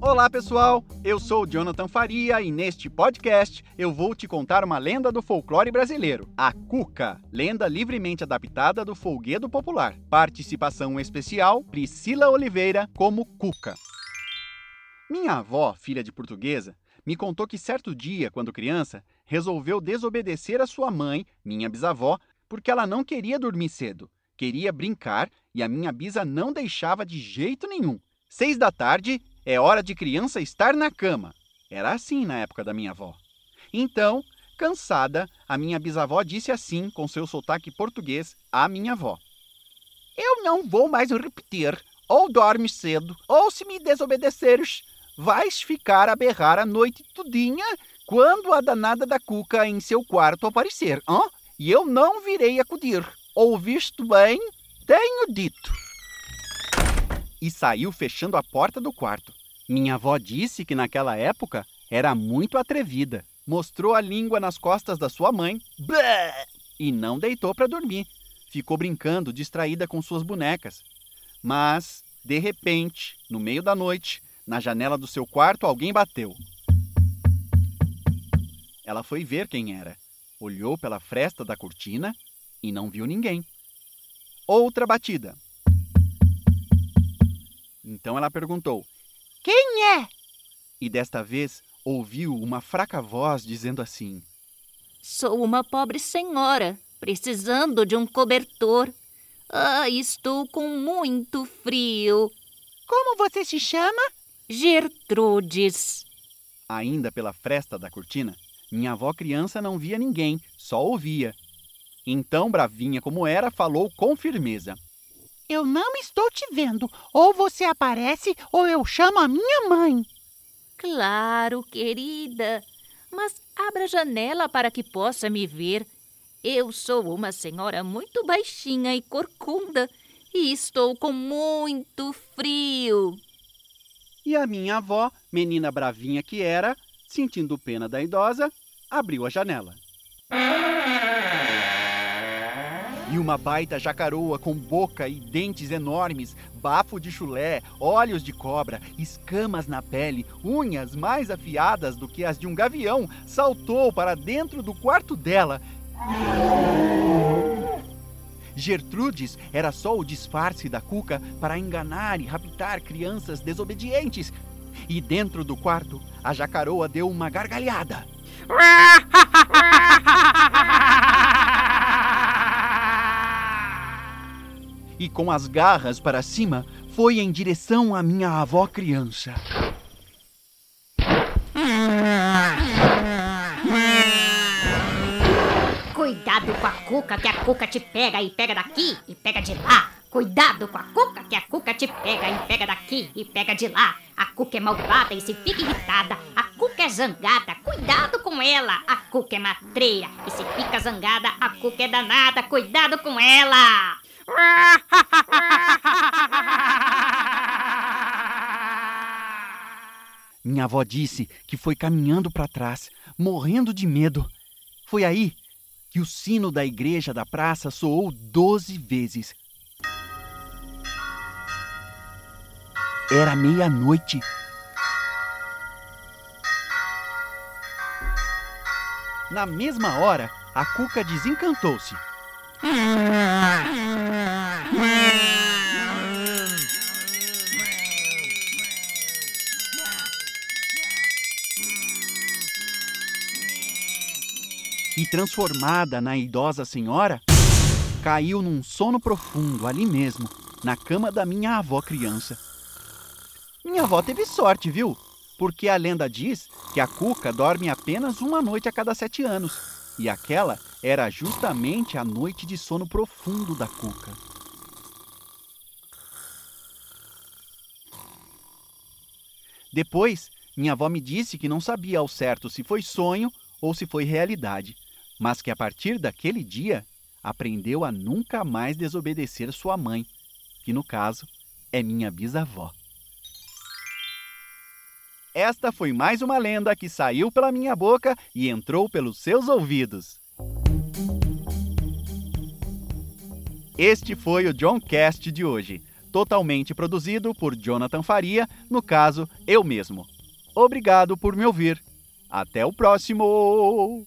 Olá, pessoal! Eu sou Jonathan Faria e neste podcast eu vou te contar uma lenda do folclore brasileiro, a Cuca, lenda livremente adaptada do folguedo popular. Participação especial: Priscila Oliveira como Cuca. Minha avó, filha de portuguesa, me contou que certo dia, quando criança, resolveu desobedecer a sua mãe, minha bisavó, porque ela não queria dormir cedo. Queria brincar e a minha bisa não deixava de jeito nenhum. Seis da tarde é hora de criança estar na cama. Era assim na época da minha avó. Então, cansada, a minha bisavó disse assim, com seu sotaque português, à minha avó: Eu não vou mais repetir. Ou dormes cedo, ou se me desobedeceres, vais ficar a berrar a noite tudinha quando a danada da cuca em seu quarto aparecer, hã? E eu não virei acudir. Ouviste bem? Tenho dito. E saiu fechando a porta do quarto. Minha avó disse que naquela época era muito atrevida. Mostrou a língua nas costas da sua mãe e não deitou para dormir. Ficou brincando, distraída com suas bonecas. Mas, de repente, no meio da noite, na janela do seu quarto, alguém bateu. Ela foi ver quem era. Olhou pela fresta da cortina e não viu ninguém. Outra batida. Então ela perguntou: Quem é? E desta vez ouviu uma fraca voz dizendo assim: Sou uma pobre senhora, precisando de um cobertor. Ah, estou com muito frio. Como você se chama? Gertrudes. Ainda pela fresta da cortina, minha avó criança não via ninguém, só ouvia. Então, bravinha como era, falou com firmeza: Eu não estou te vendo. Ou você aparece, ou eu chamo a minha mãe. Claro, querida. Mas abra a janela para que possa me ver. Eu sou uma senhora muito baixinha e corcunda e estou com muito frio. E a minha avó, menina bravinha que era, sentindo pena da idosa, abriu a janela. E uma baita jacaroa com boca e dentes enormes, bafo de chulé, olhos de cobra, escamas na pele, unhas mais afiadas do que as de um gavião, saltou para dentro do quarto dela. Gertrudes era só o disfarce da Cuca para enganar e raptar crianças desobedientes. E dentro do quarto, a jacaroa deu uma gargalhada. e com as garras para cima foi em direção à minha avó criança. Cuidado com a cuca, que a cuca te pega e pega daqui e pega de lá. Cuidado com a cuca, que a cuca te pega e pega daqui e pega de lá. A cuca é malvada e se fica irritada. A cuca é zangada, cuidado com ela. A cuca é matreira e se fica zangada. A cuca é danada, cuidado com ela. Minha avó disse que foi caminhando para trás, morrendo de medo. Foi aí que o sino da igreja da praça soou doze vezes. Era meia-noite. Na mesma hora, a cuca desencantou-se. transformada na idosa senhora, caiu num sono profundo ali mesmo, na cama da minha avó criança. Minha avó teve sorte, viu? Porque a lenda diz que a cuca dorme apenas uma noite a cada sete anos. E aquela era justamente a noite de sono profundo da cuca. Depois, minha avó me disse que não sabia ao certo se foi sonho ou se foi realidade, mas que a partir daquele dia aprendeu a nunca mais desobedecer sua mãe, que no caso é minha bisavó. Esta foi mais uma lenda que saiu pela minha boca e entrou pelos seus ouvidos. Este foi o John Cast de hoje. totalmente produzido por Jonathan Faria, no caso, eu mesmo. Obrigado por me ouvir. Até o próximo!